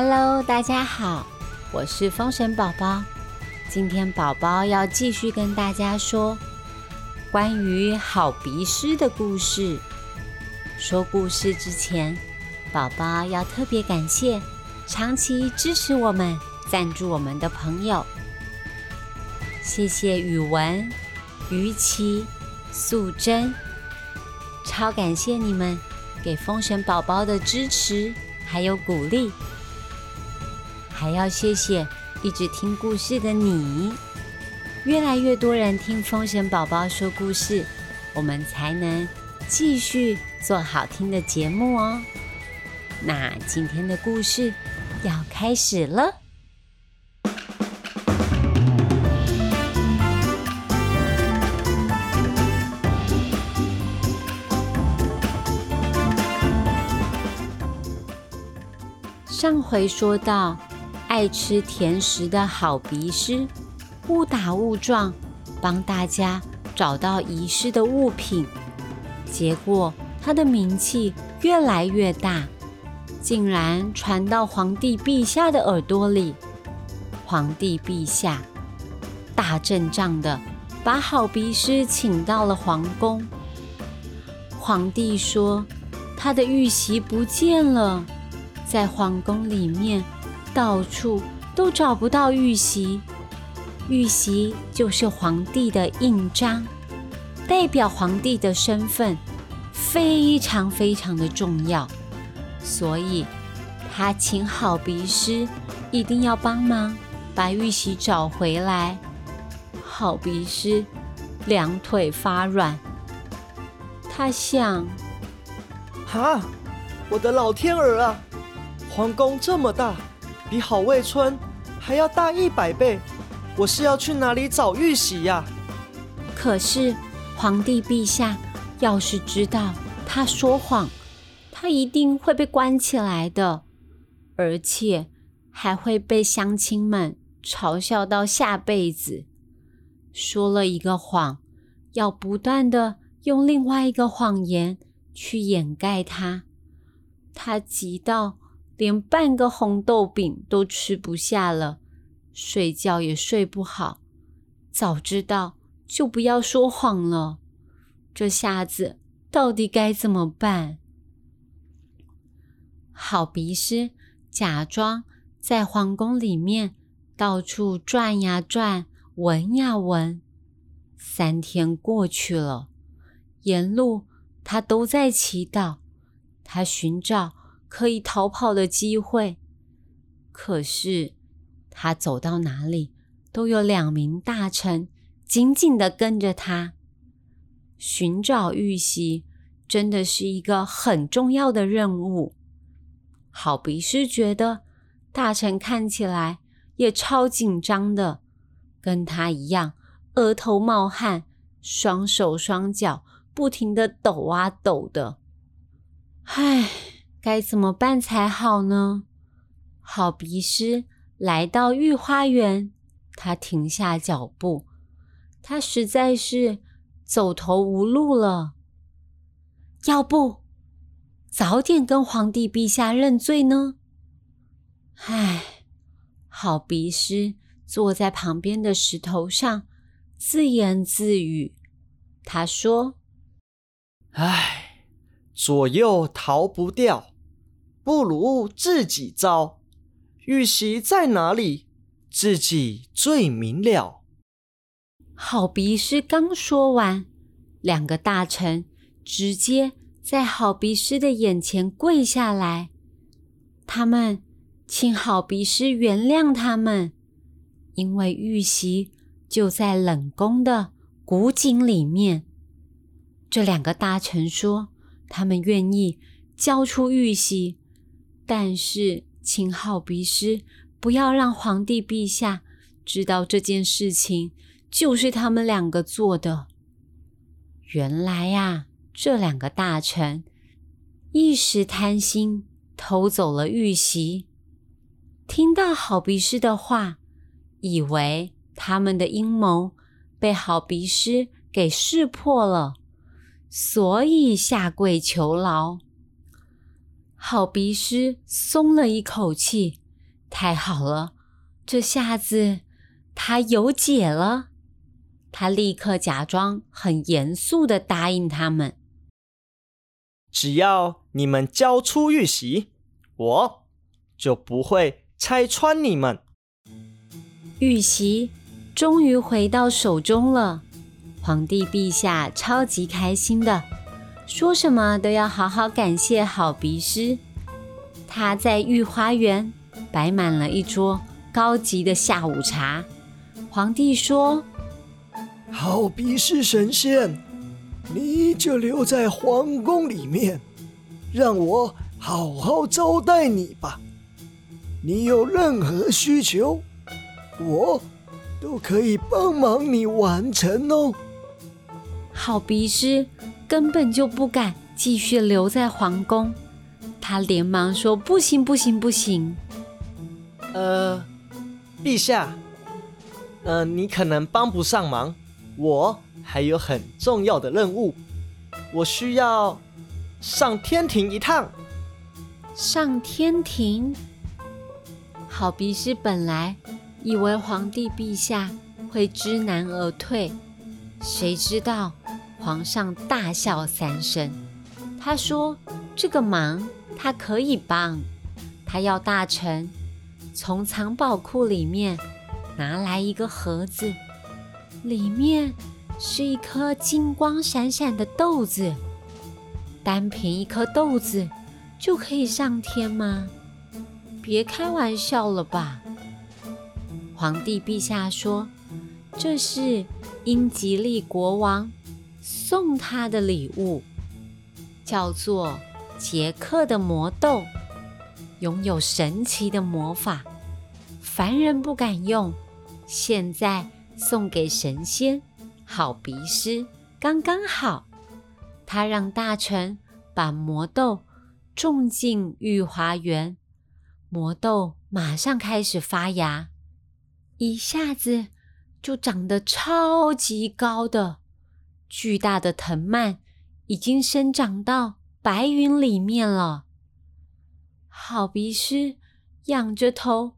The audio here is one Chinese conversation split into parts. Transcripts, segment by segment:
Hello，大家好，我是风神宝宝。今天宝宝要继续跟大家说关于好鼻师的故事。说故事之前，宝宝要特别感谢长期支持我们、赞助我们的朋友。谢谢宇文、于琪、素贞，超感谢你们给风神宝宝的支持还有鼓励。还要谢谢一直听故事的你，越来越多人听风神宝宝说故事，我们才能继续做好听的节目哦。那今天的故事要开始了。上回说到。爱吃甜食的好鼻师，误打误撞帮大家找到遗失的物品，结果他的名气越来越大，竟然传到皇帝陛下的耳朵里。皇帝陛下大阵仗的把好鼻师请到了皇宫。皇帝说他的玉玺不见了，在皇宫里面。到处都找不到玉玺，玉玺就是皇帝的印章，代表皇帝的身份，非常非常的重要。所以，他请好鼻师一定要帮忙把玉玺找回来。好鼻师两腿发软，他想：哈，我的老天儿啊，皇宫这么大！比好味村还要大一百倍，我是要去哪里找玉玺呀？可是皇帝陛下要是知道他说谎，他一定会被关起来的，而且还会被乡亲们嘲笑到下辈子。说了一个谎，要不断的用另外一个谎言去掩盖它，他急到。连半个红豆饼都吃不下了，睡觉也睡不好。早知道就不要说谎了。这下子到底该怎么办？好鼻师假装在皇宫里面到处转呀转，闻呀闻。三天过去了，沿路他都在祈祷，他寻找。可以逃跑的机会，可是他走到哪里都有两名大臣紧紧的跟着他。寻找玉玺真的是一个很重要的任务。好比是觉得大臣看起来也超紧张的，跟他一样，额头冒汗，双手双脚不停的抖啊抖的。唉。该怎么办才好呢？好鼻师来到御花园，他停下脚步，他实在是走投无路了。要不早点跟皇帝陛下认罪呢？唉，好鼻师坐在旁边的石头上，自言自语。他说：“唉。”左右逃不掉，不如自己招。玉玺在哪里？自己最明了。好鼻师刚说完，两个大臣直接在好鼻师的眼前跪下来，他们请好鼻师原谅他们，因为玉玺就在冷宫的古井里面。这两个大臣说。他们愿意交出玉玺，但是请好鼻师不要让皇帝陛下知道这件事情就是他们两个做的。原来呀，这两个大臣一时贪心偷走了玉玺，听到好鼻师的话，以为他们的阴谋被好鼻师给识破了。所以下跪求饶，好鼻师松了一口气，太好了，这下子他有解了。他立刻假装很严肃的答应他们：“只要你们交出玉玺，我就不会拆穿你们。”玉玺终于回到手中了，皇帝陛下超级开心的，说什么都要好好感谢好鼻师。他在御花园摆满了一桌高级的下午茶。皇帝说。好鼻师神仙，你就留在皇宫里面，让我好好招待你吧。你有任何需求，我都可以帮忙你完成哦。好鼻师根本就不敢继续留在皇宫，他连忙说：“不行，不行，不行！呃，陛下，呃，你可能帮不上忙。”我还有很重要的任务，我需要上天庭一趟。上天庭？好鼻师本来以为皇帝陛下会知难而退，谁知道皇上大笑三声。他说：“这个忙他可以帮，他要大臣从藏宝库里面拿来一个盒子。”里面是一颗金光闪闪的豆子，单凭一颗豆子就可以上天吗？别开玩笑了吧！皇帝陛下说：“这是英吉利国王送他的礼物，叫做杰克的魔豆，拥有神奇的魔法，凡人不敢用。现在。”送给神仙，好鼻师刚刚好。他让大臣把魔豆种进御花园，魔豆马上开始发芽，一下子就长得超级高的，巨大的藤蔓已经生长到白云里面了。好鼻师仰着头，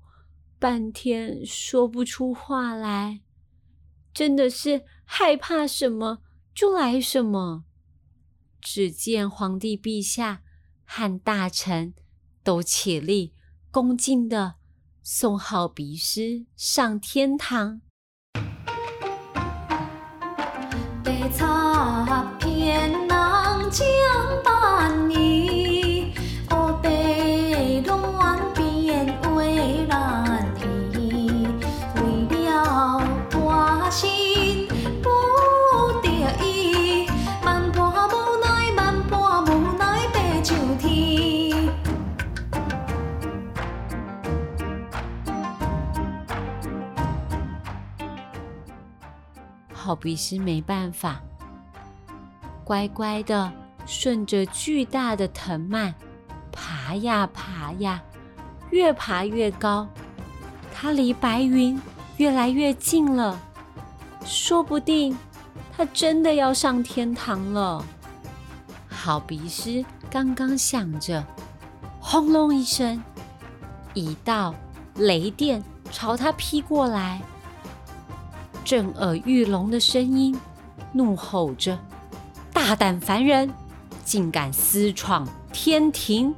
半天说不出话来。真的是害怕什么就来什么。只见皇帝陛下和大臣都起立，恭敬的送好鼻师上天堂。插遍南疆岛。好鼻师没办法，乖乖的顺着巨大的藤蔓爬呀爬呀，越爬越高。他离白云越来越近了，说不定他真的要上天堂了。好鼻师刚刚想着，轰隆一声，一道雷电朝他劈过来。震耳欲聋的声音，怒吼着：“大胆凡人，竟敢私闯天庭！”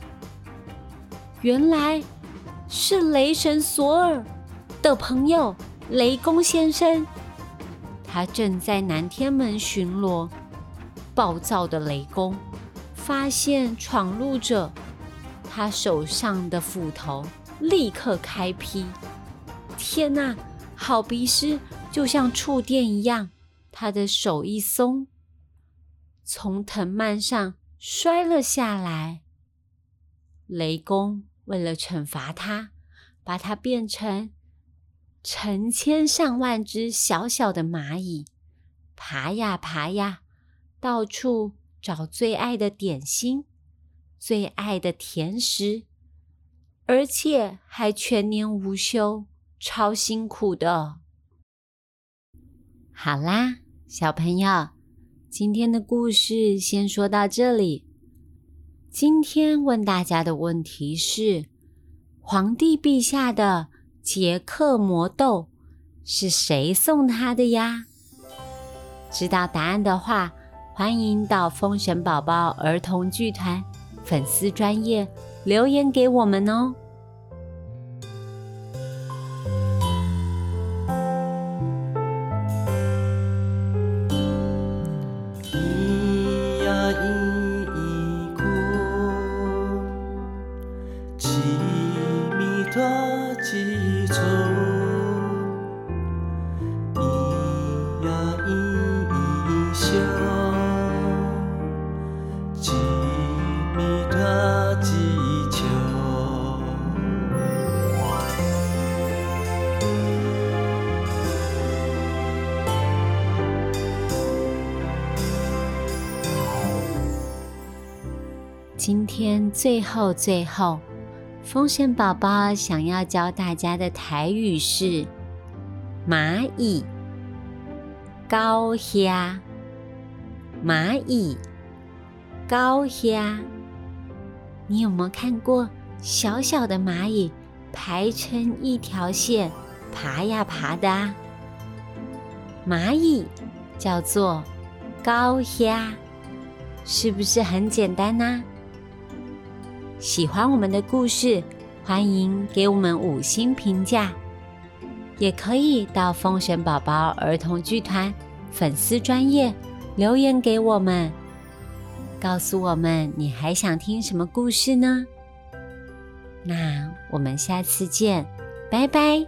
原来是雷神索尔的朋友雷公先生，他正在南天门巡逻。暴躁的雷公发现闯入者，他手上的斧头立刻开劈。天哪，好鼻师！就像触电一样，他的手一松，从藤蔓上摔了下来。雷公为了惩罚他，把他变成成千上万只小小的蚂蚁，爬呀爬呀，到处找最爱的点心、最爱的甜食，而且还全年无休，超辛苦的。好啦，小朋友，今天的故事先说到这里。今天问大家的问题是：皇帝陛下的杰克魔豆是谁送他的呀？知道答案的话，欢迎到风神宝宝儿童剧团粉丝专业留言给我们哦。今天最后最后，风神宝宝想要教大家的台语是蚂蚁高虾，蚂蚁高虾。你有没有看过小小的蚂蚁排成一条线爬呀爬的啊？蚂蚁叫做高虾，是不是很简单呢？喜欢我们的故事，欢迎给我们五星评价，也可以到风神宝宝儿童剧团粉丝专业留言给我们，告诉我们你还想听什么故事呢？那我们下次见，拜拜。